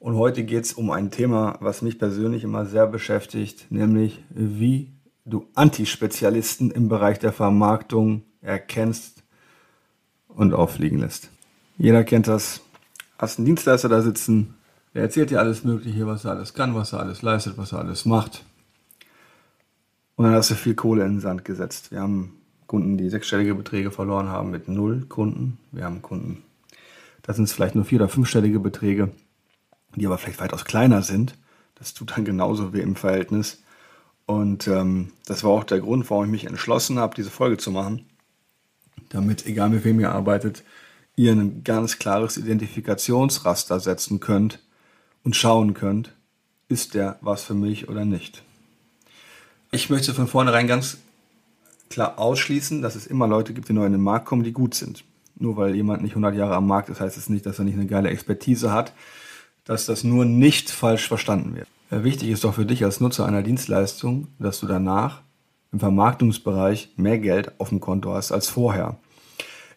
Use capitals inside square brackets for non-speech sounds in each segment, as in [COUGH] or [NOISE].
Und heute geht es um ein Thema, was mich persönlich immer sehr beschäftigt, nämlich wie du Antispezialisten im Bereich der Vermarktung erkennst und auffliegen lässt. Jeder kennt das. Hast einen Dienstleister da sitzen, der erzählt dir alles Mögliche, was er alles kann, was er alles leistet, was er alles macht. Und dann hast du viel Kohle in den Sand gesetzt. Wir haben Kunden, die sechsstellige Beträge verloren haben mit null Kunden. Wir haben Kunden, da sind es vielleicht nur vier- oder fünfstellige Beträge die aber vielleicht weitaus kleiner sind. Das tut dann genauso wie im Verhältnis. Und ähm, das war auch der Grund, warum ich mich entschlossen habe, diese Folge zu machen. Damit, egal mit wem ihr arbeitet, ihr ein ganz klares Identifikationsraster setzen könnt und schauen könnt, ist der was für mich oder nicht. Ich möchte von vornherein ganz klar ausschließen, dass es immer Leute gibt, die neu in den Markt kommen, die gut sind. Nur weil jemand nicht 100 Jahre am Markt ist, heißt es nicht, dass er nicht eine geile Expertise hat dass das nur nicht falsch verstanden wird. Wichtig ist doch für dich als Nutzer einer Dienstleistung, dass du danach im Vermarktungsbereich mehr Geld auf dem Konto hast als vorher.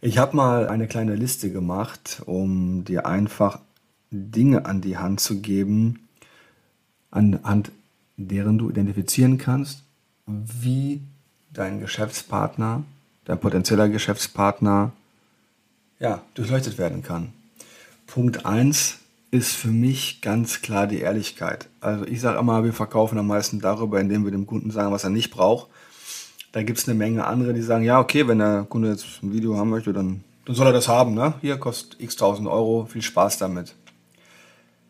Ich habe mal eine kleine Liste gemacht, um dir einfach Dinge an die Hand zu geben, anhand deren du identifizieren kannst, wie dein Geschäftspartner, dein potenzieller Geschäftspartner, ja, durchleuchtet werden kann. Punkt 1 ist für mich ganz klar die Ehrlichkeit. Also ich sage immer, wir verkaufen am meisten darüber, indem wir dem Kunden sagen, was er nicht braucht. Da gibt es eine Menge andere, die sagen, ja, okay, wenn der Kunde jetzt ein Video haben möchte, dann, dann soll er das haben. Ne? Hier kostet x tausend Euro, viel Spaß damit.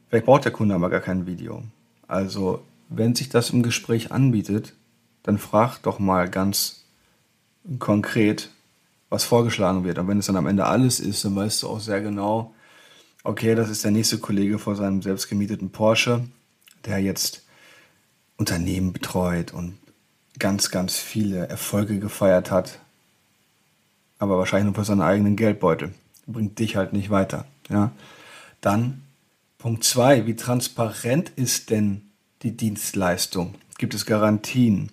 Vielleicht braucht der Kunde aber gar kein Video. Also wenn sich das im Gespräch anbietet, dann frag doch mal ganz konkret, was vorgeschlagen wird. Und wenn es dann am Ende alles ist, dann weißt du auch sehr genau, okay, das ist der nächste Kollege vor seinem selbstgemieteten Porsche, der jetzt Unternehmen betreut und ganz, ganz viele Erfolge gefeiert hat, aber wahrscheinlich nur für seinen eigenen Geldbeutel. Bringt dich halt nicht weiter. Ja? Dann Punkt 2, wie transparent ist denn die Dienstleistung? Gibt es Garantien?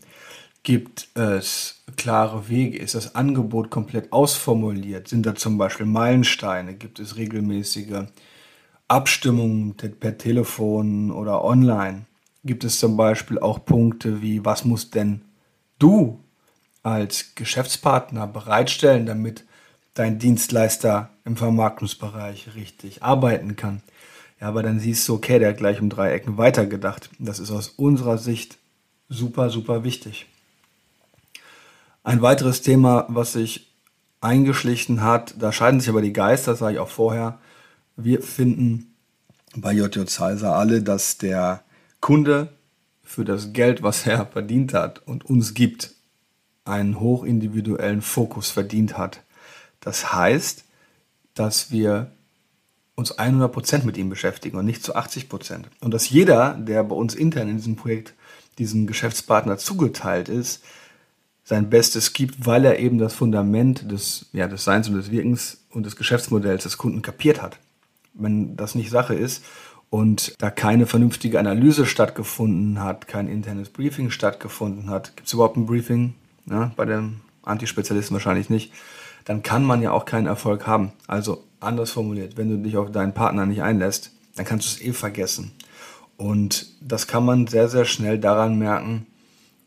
Gibt es klare Wege? Ist das Angebot komplett ausformuliert? Sind da zum Beispiel Meilensteine? Gibt es regelmäßige Abstimmungen per Telefon oder online? Gibt es zum Beispiel auch Punkte wie, was muss denn du als Geschäftspartner bereitstellen, damit dein Dienstleister im Vermarktungsbereich richtig arbeiten kann? Ja, aber dann siehst du, okay, der hat gleich um drei Ecken weitergedacht. Das ist aus unserer Sicht super, super wichtig. Ein weiteres Thema, was sich eingeschlichen hat, da scheiden sich aber die Geister, sage ich auch vorher. Wir finden bei JJ Zeiser alle, dass der Kunde für das Geld, was er [LAUGHS] verdient hat und uns gibt, einen hochindividuellen Fokus verdient hat. Das heißt, dass wir uns 100% mit ihm beschäftigen und nicht zu 80%. Und dass jeder, der bei uns intern in diesem Projekt diesem Geschäftspartner zugeteilt ist, sein Bestes gibt, weil er eben das Fundament des, ja, des Seins und des Wirkens und des Geschäftsmodells des Kunden kapiert hat. Wenn das nicht Sache ist und da keine vernünftige Analyse stattgefunden hat, kein internes Briefing stattgefunden hat, gibt es überhaupt ein Briefing? Ja, bei dem Antispezialisten wahrscheinlich nicht. Dann kann man ja auch keinen Erfolg haben. Also anders formuliert, wenn du dich auf deinen Partner nicht einlässt, dann kannst du es eh vergessen. Und das kann man sehr, sehr schnell daran merken,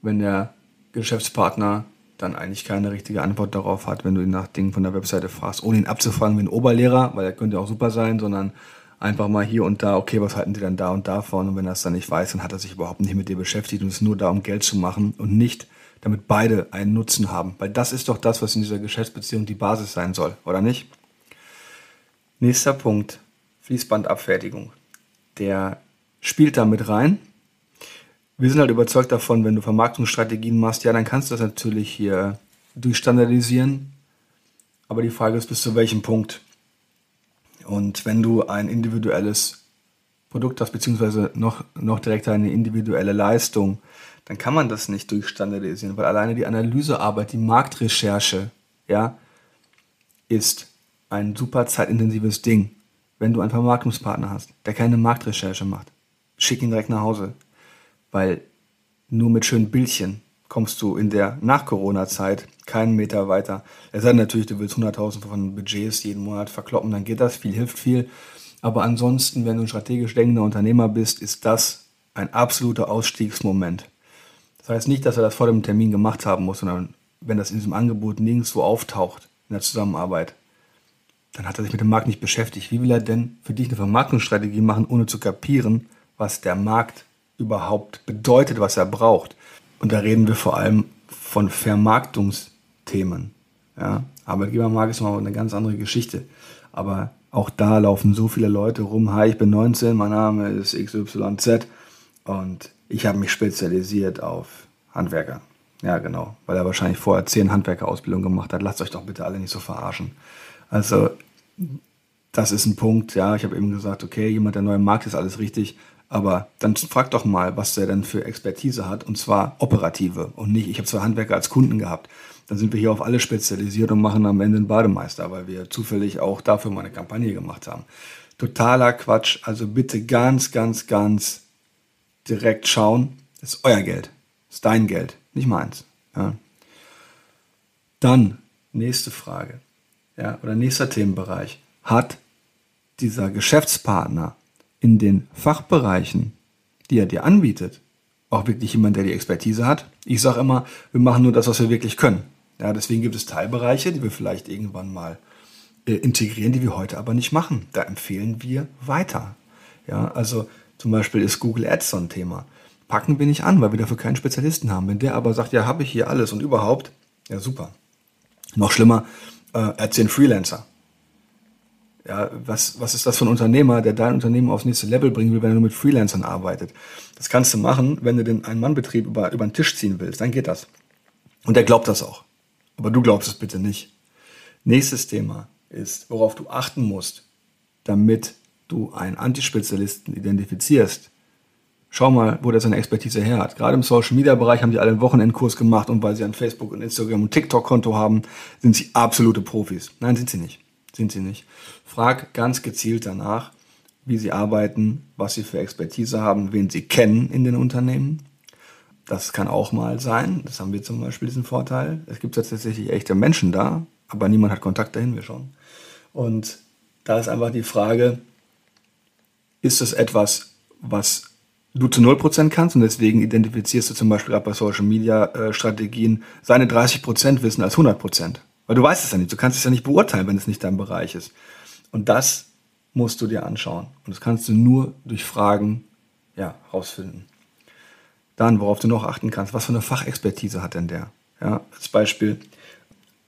wenn der Geschäftspartner dann eigentlich keine richtige Antwort darauf hat, wenn du ihn nach Dingen von der Webseite fragst, ohne ihn abzufragen wie ein Oberlehrer, weil er könnte auch super sein, sondern einfach mal hier und da, okay, was halten die dann da und davon? Und wenn er es dann nicht weiß, dann hat er sich überhaupt nicht mit dir beschäftigt und ist nur da, um Geld zu machen und nicht damit beide einen Nutzen haben. Weil das ist doch das, was in dieser Geschäftsbeziehung die Basis sein soll, oder nicht? Nächster Punkt, Fließbandabfertigung. Der spielt da mit rein. Wir sind halt überzeugt davon, wenn du Vermarktungsstrategien machst, ja, dann kannst du das natürlich hier durchstandardisieren. Aber die Frage ist, bis zu welchem Punkt? Und wenn du ein individuelles Produkt hast, beziehungsweise noch, noch direkt eine individuelle Leistung, dann kann man das nicht durchstandardisieren, weil alleine die Analysearbeit, die Marktrecherche, ja, ist ein super zeitintensives Ding. Wenn du einen Vermarktungspartner hast, der keine Marktrecherche macht, schick ihn direkt nach Hause. Weil nur mit schönen Bildchen kommst du in der Nach-Corona-Zeit keinen Meter weiter. Es sei natürlich, du willst 100.000 von Budgets jeden Monat verkloppen, dann geht das, viel hilft viel. Aber ansonsten, wenn du ein strategisch denkender Unternehmer bist, ist das ein absoluter Ausstiegsmoment. Das heißt nicht, dass er das vor dem Termin gemacht haben muss, sondern wenn das in diesem Angebot nirgendwo auftaucht in der Zusammenarbeit, dann hat er sich mit dem Markt nicht beschäftigt. Wie will er denn für dich eine Vermarktungsstrategie machen, ohne zu kapieren, was der Markt überhaupt bedeutet, was er braucht? Und da reden wir vor allem von Vermarktungsthemen. Ja? Arbeitgebermarkt ist mal eine ganz andere Geschichte. Aber auch da laufen so viele Leute rum. Hi, ich bin 19, mein Name ist XYZ und ich habe mich spezialisiert auf Handwerker. Ja, genau, weil er wahrscheinlich vorher zehn Handwerkerausbildungen gemacht hat. Lasst euch doch bitte alle nicht so verarschen. Also das ist ein Punkt, ja, ich habe eben gesagt, okay, jemand, der neu im Markt ist, alles richtig, aber dann frag doch mal, was der denn für Expertise hat, und zwar operative und nicht, ich habe zwei Handwerker als Kunden gehabt. Dann sind wir hier auf alle spezialisiert und machen am Ende einen Bademeister, weil wir zufällig auch dafür mal eine Kampagne gemacht haben. Totaler Quatsch, also bitte ganz, ganz, ganz direkt schauen, das ist euer Geld, das ist dein Geld, nicht meins. Ja. Dann, nächste Frage ja, oder nächster Themenbereich, hat dieser Geschäftspartner in den Fachbereichen, die er dir anbietet, auch wirklich jemand, der die Expertise hat? Ich sage immer, wir machen nur das, was wir wirklich können. Ja, deswegen gibt es Teilbereiche, die wir vielleicht irgendwann mal äh, integrieren, die wir heute aber nicht machen. Da empfehlen wir weiter. Ja, also zum Beispiel ist Google Ads so ein Thema. Packen wir nicht an, weil wir dafür keinen Spezialisten haben. Wenn der aber sagt, ja, habe ich hier alles und überhaupt, ja super. Noch schlimmer, äh, erzählen Freelancer. Ja, was, was ist das für ein Unternehmer, der dein Unternehmen aufs nächste Level bringen will, wenn er nur mit Freelancern arbeitet? Das kannst du machen, wenn du den Ein-Mann-Betrieb über, über den Tisch ziehen willst, dann geht das. Und der glaubt das auch. Aber du glaubst es bitte nicht. Nächstes Thema ist, worauf du achten musst, damit du einen Antispezialisten identifizierst, Schau mal, wo der seine Expertise her hat. Gerade im Social Media Bereich haben die alle einen Wochenendkurs gemacht und weil sie ein Facebook und Instagram und TikTok Konto haben, sind sie absolute Profis. Nein, sind sie nicht. Sind sie nicht. Frag ganz gezielt danach, wie sie arbeiten, was sie für Expertise haben, wen sie kennen in den Unternehmen. Das kann auch mal sein. Das haben wir zum Beispiel diesen Vorteil. Es gibt tatsächlich echte Menschen da, aber niemand hat Kontakt dahin, wir schon. Und da ist einfach die Frage, ist es etwas, was du zu 0% kannst und deswegen identifizierst du zum Beispiel auch bei Social Media äh, Strategien seine 30% Wissen als 100%. Weil du weißt es ja nicht, du kannst es ja nicht beurteilen, wenn es nicht dein Bereich ist. Und das musst du dir anschauen. Und das kannst du nur durch Fragen ja, rausfinden. Dann, worauf du noch achten kannst, was für eine Fachexpertise hat denn der? Ja, als Beispiel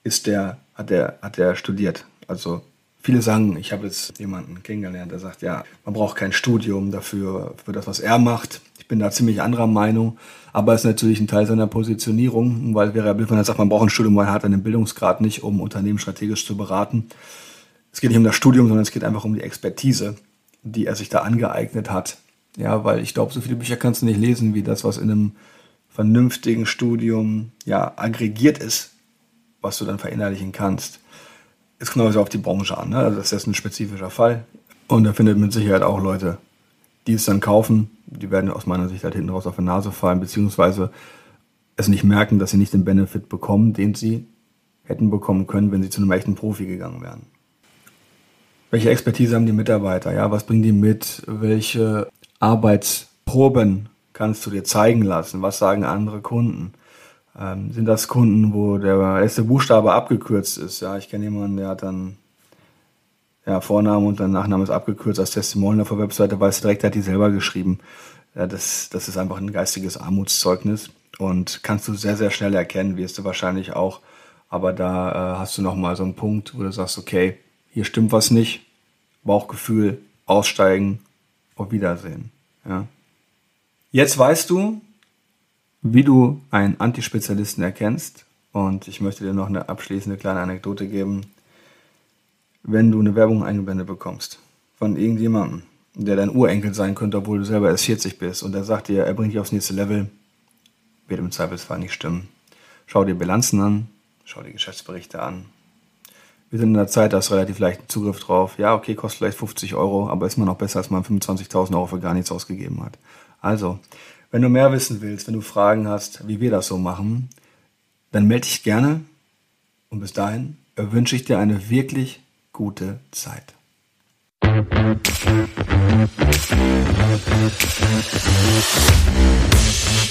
ist der, hat der, hat der studiert. Also Viele sagen, ich habe jetzt jemanden kennengelernt, der sagt, ja, man braucht kein Studium dafür, für das, was er macht. Ich bin da ziemlich anderer Meinung, aber es ist natürlich ein Teil seiner Positionierung, weil wäre wenn er sagt, man braucht ein Studium, weil er hat einen Bildungsgrad nicht, um Unternehmen strategisch zu beraten. Es geht nicht um das Studium, sondern es geht einfach um die Expertise, die er sich da angeeignet hat. Ja, weil ich glaube, so viele Bücher kannst du nicht lesen, wie das, was in einem vernünftigen Studium ja aggregiert ist, was du dann verinnerlichen kannst. Es kommt also auf die Branche an. Ne? Also das ist ein spezifischer Fall. Und da findet mit Sicherheit auch Leute, die es dann kaufen. Die werden aus meiner Sicht halt hinten raus auf die Nase fallen, beziehungsweise es nicht merken, dass sie nicht den Benefit bekommen, den sie hätten bekommen können, wenn sie zu einem echten Profi gegangen wären. Welche Expertise haben die Mitarbeiter? Ja, was bringen die mit? Welche Arbeitsproben kannst du dir zeigen lassen? Was sagen andere Kunden? Ähm, sind das Kunden, wo der erste Buchstabe abgekürzt ist? Ja, ich kenne jemanden, der hat dann ja, Vorname und dann Nachname ist abgekürzt als Testimonial auf der Webseite, weil es direkt hat die selber geschrieben. Ja, das, das ist einfach ein geistiges Armutszeugnis. und kannst du sehr, sehr schnell erkennen, wirst du wahrscheinlich auch. Aber da äh, hast du nochmal so einen Punkt, wo du sagst, okay, hier stimmt was nicht. Bauchgefühl, aussteigen, auf Wiedersehen. Ja. Jetzt weißt du, wie du einen Antispezialisten erkennst. Und ich möchte dir noch eine abschließende kleine Anekdote geben. Wenn du eine Werbung eingeblendet bekommst von irgendjemandem, der dein Urenkel sein könnte, obwohl du selber erst 40 bist, und der sagt dir, er bringt dich aufs nächste Level, wird im Zweifelsfall nicht stimmen. Schau dir Bilanzen an, schau dir Geschäftsberichte an. Wir sind in der Zeit, da du relativ leichten Zugriff drauf. Ja, okay, kostet vielleicht 50 Euro, aber ist immer noch besser, als man 25.000 Euro für gar nichts ausgegeben hat. Also, wenn du mehr wissen willst, wenn du Fragen hast, wie wir das so machen, dann melde dich gerne. Und bis dahin wünsche ich dir eine wirklich gute Zeit.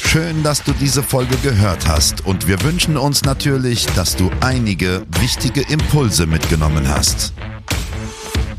Schön, dass du diese Folge gehört hast und wir wünschen uns natürlich, dass du einige wichtige Impulse mitgenommen hast.